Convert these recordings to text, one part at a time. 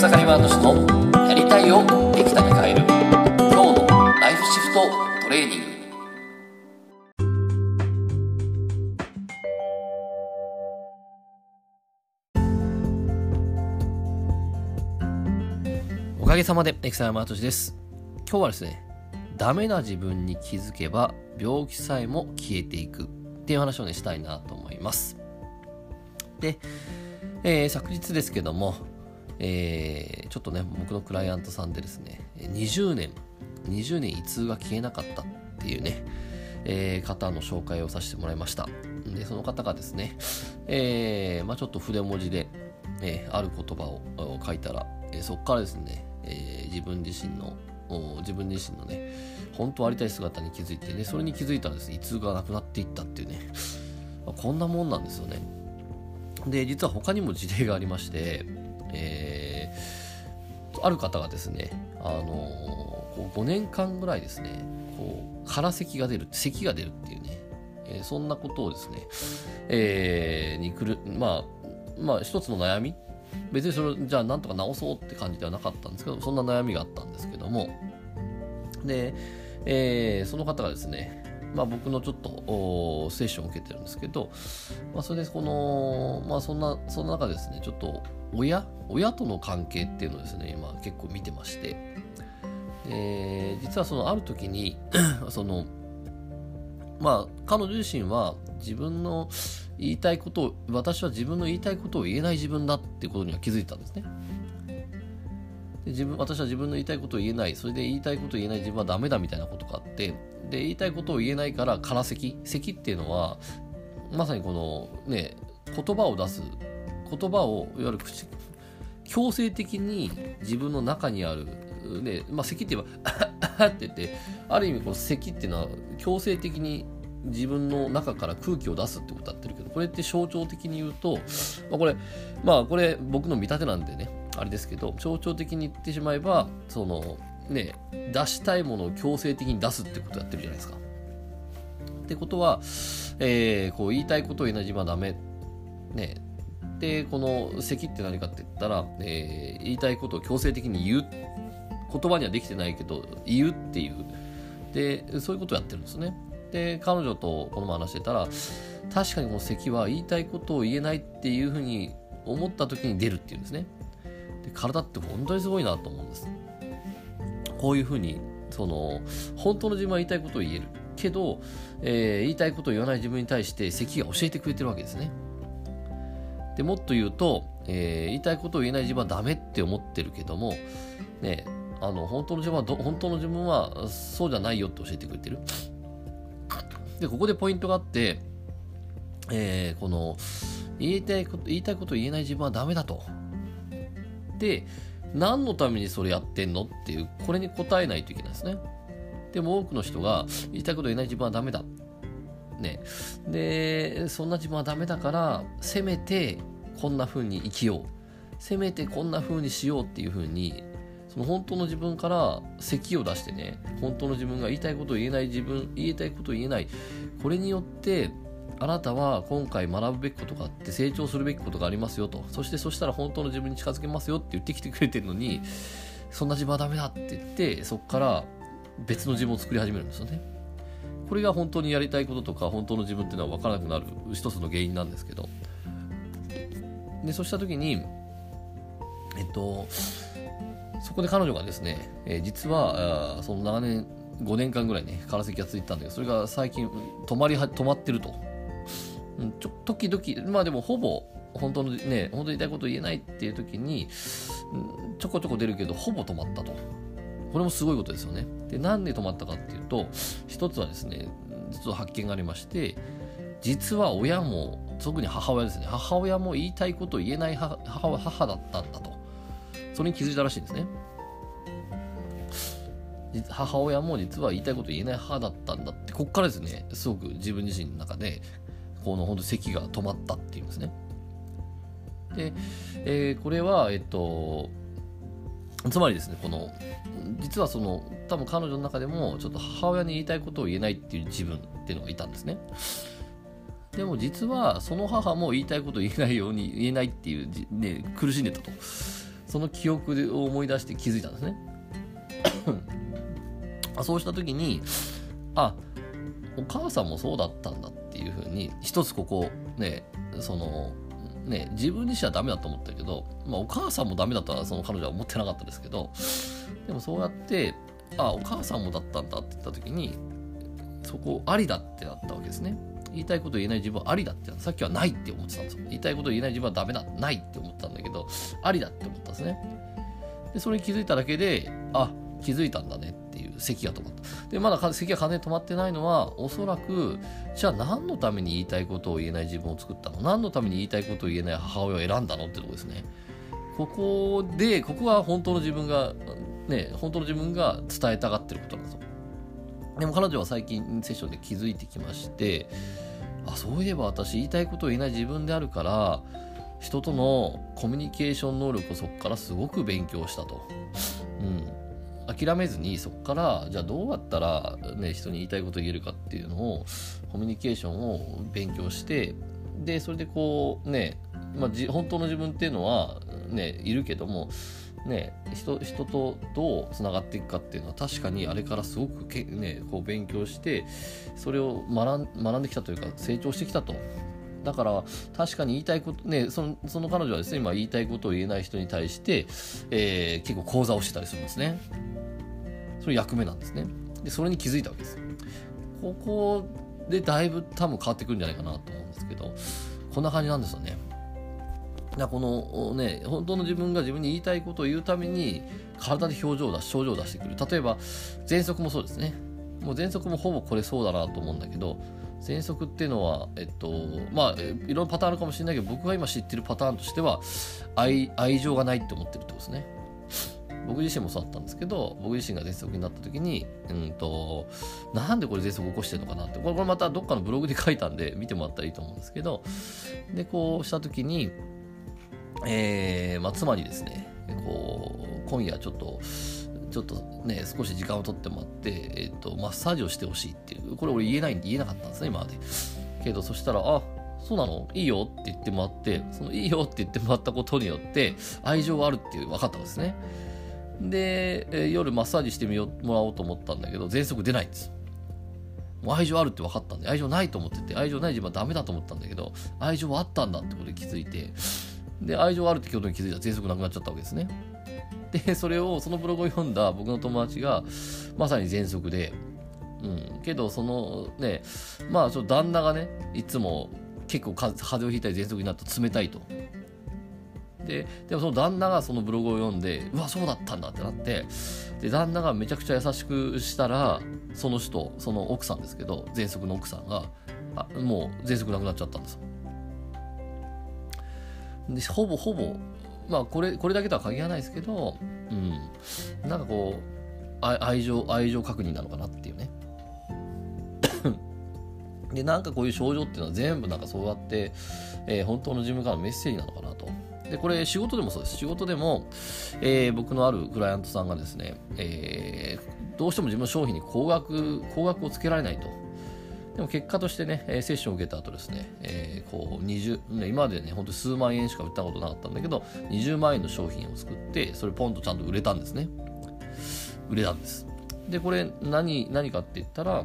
草刈ワード氏のやりたいをできたに変える今日のライフシフトトレーニング。おかげさまでエクサヤマートシです。今日はですねダメな自分に気づけば病気さえも消えていく。っていう話をねしたいなと思います。で、えー、昨日ですけどもえー、ちょっとね、僕のクライアントさんでですね、20年、20年胃痛が消えなかったっていうね、えー、方の紹介をさせてもらいました。で、その方がですね、えー、まあちょっと筆文字で、えー、ある言葉を書いたら、えー、そこからですね、えー、自分自身の自分自身のね、本当ありたい姿に気づいてね、それに気づいたらですね、胃痛がなくなっていったっていうね、こんなもんなんですよね。で、実は他にも事例がありまして、え、ある方がですね、あのー、5年間ぐらいですね、こう、空咳が出る、咳が出るっていうね、えー、そんなことをですね、えー、にくる、まあ、まあ、一つの悩み、別にそれじゃあなんとか治そうって感じではなかったんですけど、そんな悩みがあったんですけども、で、えー、その方がですね、まあ、僕のちょっとセッションを受けてるんですけど、まあ、それでこの、まあ、そんな、その中ですね、ちょっと親親との関係っていうのをですね、今結構見てまして、で実はそのある時に その、まあ、彼女自身は自分の言いたいことを、私は自分の言いたいことを言えない自分だっていうことには気づいたんですね。で自分私は自分の言いたいことを言えない。それで言いたいことを言えない自分はダメだみたいなことがあって。で言いたいことを言えないから空咳咳っていうのはまさにこのね言葉を出す。言葉をいわゆる口強制的に自分の中にある。ねまあ咳って言えば って言ってある意味こう咳っていうのは強制的に自分の中から空気を出すってことやってるけどこれって象徴的に言うと、まあ、これまあこれ僕の見立てなんでね。あれですけど象徴的に言ってしまえばそのね、出したいものを強制的に出すってことやってるじゃないですか。ってことは、えー、こう言いたいことを言えない自分はダメ。ね。で、この咳って何かって言ったら、えー、言いたいことを強制的に言う。言葉にはできてないけど、言うっていう。で、そういうことをやってるんですね。で、彼女とこの前話してたら、確かにこの咳は言いたいことを言えないっていうふうに思った時に出るっていうんですね。で体って本当にすごいなと思うんです。こういうふうにその本当の自分は言いたいことを言えるけど、えー、言いたいことを言わない自分に対して咳が教えてくれてるわけですね。でもっと言うと、えー、言いたいことを言えない自分はダメって思ってるけども、ね、あの本当の自分は本当の自分はそうじゃないよって教えてくれてる。でここでポイントがあって、えー、この言いたいこと言いたいことを言えない自分はダメだと。で何のためにそれやってんのっていう、これに答えないといけないですね。でも多くの人が言いたいこと言えない自分はダメだ。ね。で、そんな自分はダメだから、せめてこんな風に生きよう。せめてこんな風にしようっていう風に、その本当の自分から咳を出してね、本当の自分が言いたいことを言えない自分、言いたいことを言えない。これによってあなたは今回学ぶべきことがあって成長するべきことがありますよと。そしてそしたら本当の自分に近づけますよって言ってきてくれてるのに、そんな自分はダメだって言って、そこから別の自分を作り始めるんですよね。これが本当にやりたいこととか本当の自分っていうのは分からなくなる一つの原因なんですけど。で、そうした時に、えっと、そこで彼女がですね、えー、実は、その長年、5年間ぐらいね、空席がついてたんだけど、それが最近止まりは、止まってると。うん、ちょ時々、まあでもほぼ、本当のね、本当に言いたいこと言えないっていう時に、ちょこちょこ出るけど、ほぼ止まったと。これもすごいことですよね。で、なんで止まったかっていうと、一つはですね、実は発見がありまして、実は親も、特に母親ですね、母親も言いたいことを言えない母母だったんだと。それに気づいたらしいんですね。母親も実は言いたいこと言えない母だったんだって、こっからですね、すごく自分自身の中でこの本当咳が止まったっていうんですね。で、えー、これは、えっと、つまりですね、この、実はその、多分彼女の中でも、ちょっと母親に言いたいことを言えないっていう自分っていうのがいたんですね。でも実は、その母も言いたいことを言えないように、言えないっていう、ね、苦しんでたと。その記憶を思い出して気づいたんですね そうした時にあお母さんもそうだったんだっていうふうに一つここねそのね自分にしてはダメだと思ったけど、まあ、お母さんもダメだとはその彼女は思ってなかったですけどでもそうやってあお母さんもだったんだって言った時にそこありだってなったわけですね。言いたいこと言えない自分はありだってさっきはないって思ってたんですよ。言いたいこと言えない自分はダメだないって思ったんだけどありだって思ったんですね。でそれに気づいただけであ気づいたんだね咳が止まった。でまだ咳が完全に止まってないのはおそらくじゃあ何のために言いたいことを言えない自分を作ったの？何のために言いたいことを言えない母親を選んだのってとこですね。ここでここが本当の自分がね本当の自分が伝えたがってることなんですよ。でも彼女は最近セッションで気づいてきましてあそういえば私言いたいことを言えない自分であるから人とのコミュニケーション能力をそこからすごく勉強したと。うん、諦めずにそこからじゃあどうやったら、ね、人に言いたいこと言えるかっていうのをコミュニケーションを勉強してでそれでこうね、まあ、じ本当の自分っていうのはねいるけどもね、人人とどうつながっていくかっていうのは確かにあれからすごくけ、ね、こう勉強してそれを学学んできたというか成長してきたと。だから確かに言いたいことねそのその彼女はですね今言いたいことを言えない人に対して、えー、結構講座をしてたりするんですね。それ役目なんですね。でそれに気づいたわけです。ここでだいぶ多分変わってくるんじゃないかなと思うんですけどこんな感じなんですよね。だこのね本当の自分が自分に言いたいことを言うために体で表情を出し症状を出してくる例えば喘息もそうですねもう喘息もほぼこれそうだなと思うんだけど喘息っていうのはえっとまあいろんなパターンあるかもしれないけど僕が今知ってるパターンとしては愛愛情がないって思ってるってことですね。僕自身もそうだったんですけど僕自身が喘息になった時にうんとなんでこれ喘息起こしてるのかなって。これまたどっかのブログで書いたんで見てもらったらいいと思うんですけどでこうした時にえー、まあ、妻にですね、こう、今夜ちょっと、ちょっとね、少し時間を取ってもらって、え、ー、と、マッサージをしてほしいっていう、これ俺言えないんで言えなかったんですね、今まで。けど、そしたら、あ、そうなの？いいよって言ってもらって、そのいいよって言ってもらったことによって、愛情があるっていう分かったんですね。で、えー、夜マッサージしてみよもらおうと思ったんだけど、喘息出ないんです。もう愛情あるって分かったんで、愛情ないと思ってて、愛情ない自分はダメだと思ったんだけど、愛情はあったんだってことに気づいて、で、愛情あるってことに気づいたら喘息なくなっちゃったわけですね。で、それを、そのブログを読んだ僕の友達が、まさに喘息で、うん、けど、そのね、まあ、ちょっと旦那がね、いつも結構風邪をひいたり喘息になると冷たいと。で、でもその旦那がそのブログを読んで、うわ、そうだったんだってなって、で、旦那がめちゃくちゃ優しくしたら、その人、その奥さんですけど、喘息の奥さんが、あもう喘息なくなっちゃったんですよ。でほぼほぼまあこれこれだけとは限らないですけど、うん、なんかこう愛情愛情確認なのかなっていうね。でなんかこういう症状っていうのは全部なんかそうやって、えー、本当の自分からのメッセージなのかなと。でこれ仕事でもそうです。仕事でも、えー、僕のあるクライアントさんがですね、えー、どうしても自分の商品に高額高額をつけられないと。でも結果としてね、セッションを受けた後ですね、えー、こう20、今までね、ほんと数万円しか売ったことなかったんだけど、20万円の商品を作って、それポンとちゃんと売れたんですね。売れたんです。で、これ何、何かって言ったら、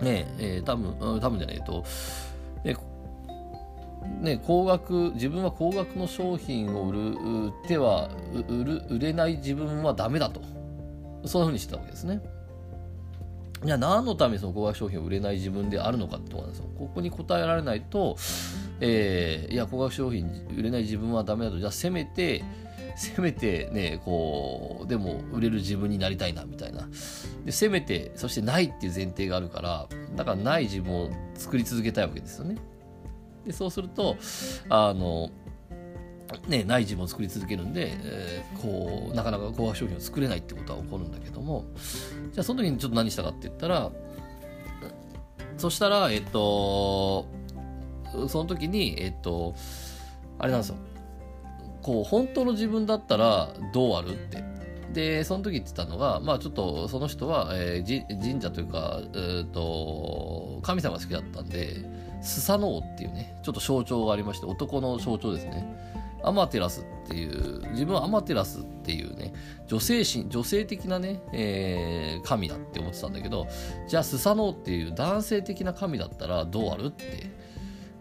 ねえー、多分、多分じゃないと、ね、ね、高額、自分は高額の商品を売る、売っては、売る、売れない自分はダメだと。そんな風にしてたわけですね。じゃあ何のためにその高額商品を売れない自分であるのかってところなんですよ。ここに答えられないと、えー、いや、高額商品売れない自分はダメだと、じゃあせめて、せめてね、こう、でも売れる自分になりたいな、みたいな。で、せめて、そしてないっていう前提があるから、だからない自分を作り続けたいわけですよね。で、そうすると、あの、ね、ない自分を作り続けるんで、えー、こうなかなか高額商品を作れないってことは起こるんだけどもじゃあその時にちょっと何したかって言ったらそしたらえっとその時にえっとあれなんですよ。こう本当の自分だったらどうあるって。でその時言ってたのがまあちょっとその人は、えー、神社というか、えーと、神様が好きだったんでスサノオっていうねちょっと象徴がありまして男の象徴ですね。アマテラスっていう自分はアマテラスっていうね女性神女性的なね、えー、神だって思ってたんだけどじゃあスサノオっていう男性的な神だったらどうあるって。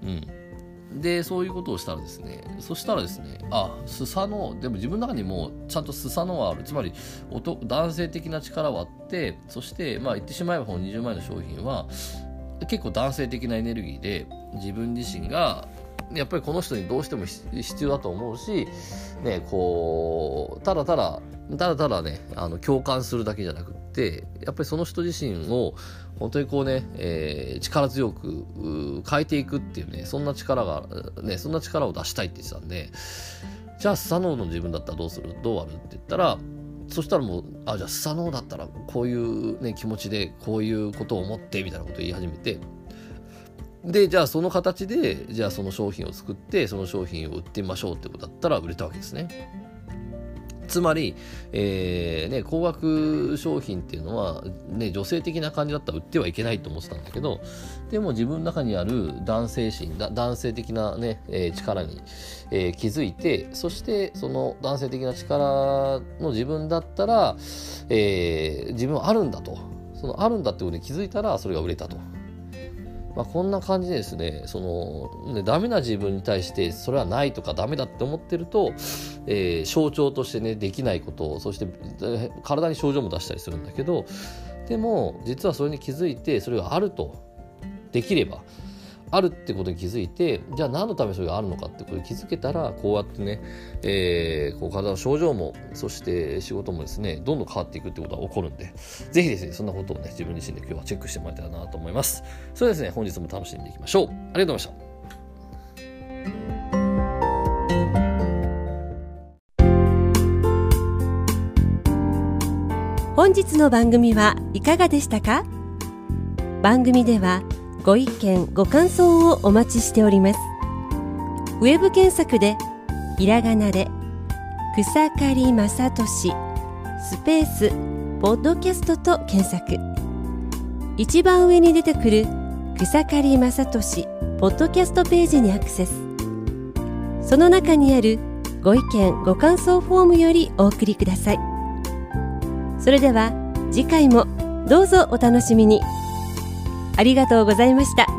うん。でそういうことをしたらですねそしたらですねあスサノオでも自分の中にもちゃんとスサノオはある。つまり男男性的な力はあってそしてまあ言ってしまえばこの20万円の商品は結構男性的なエネルギーで自分自身がやっぱりこの人にどうしても必要だと思うし、ね、こうただただただただねあの共感するだけじゃなくってやっぱりその人自身を本当にこうね、えー、力強く変えていくっていうねそんな力がねそんな力を出したいって言ってたんでじゃあスサノオの自分だったらどうする？どうある？って言ったらそしたらもうあじゃあスサノオだったらこういう、ね、気持ちでこういうことを思ってみたいなことを言い始めてでじゃあその形でじゃあその商品を作ってその商品を売ってみましょうってことだったら売れたわけですね。つまり、えーね、高額商品っていうのは、ね、女性的な感じだったら売ってはいけないと思ってたんだけどでも自分の中にある男性心男性的なね、えー、力に、えー、気づいてそしてその男性的な力の自分だったら、えー、自分はあるんだとそのあるんだってことに気づいたらそれが売れたと。まあ、こんな感じでですね、その、ね、ダメな自分に対して、それはないとかダメだって思ってると、えー、象徴としてね、できないこと、そして体に症状も出したりするんだけど、でも、実はそれに気づいて、それがあると、できれば、あるってことに気づいてじゃあ何のためそれがあるのかってことに気づけたらこうやってね、えー、こう体の症状もそして仕事もですねどんどん変わっていくってことが起こるんでぜひですねそんなことをね自分自身で今日はチェックしてもらえたらなと思います。それではですね本日も楽しんでいきましょう。ありがとうございました。本日の番組はいかがでしたか？番組ではご意見ご感想をお待ちしております。ウェブ検索でひらがなで草刈正俊スペースポッドキャストと検索。一番上に出てくる草刈正俊ポッドキャストページにアクセス。その中にあるご意見ご感想フォームよりお送りください。それでは次回もどうぞお楽しみに。ありがとうございました。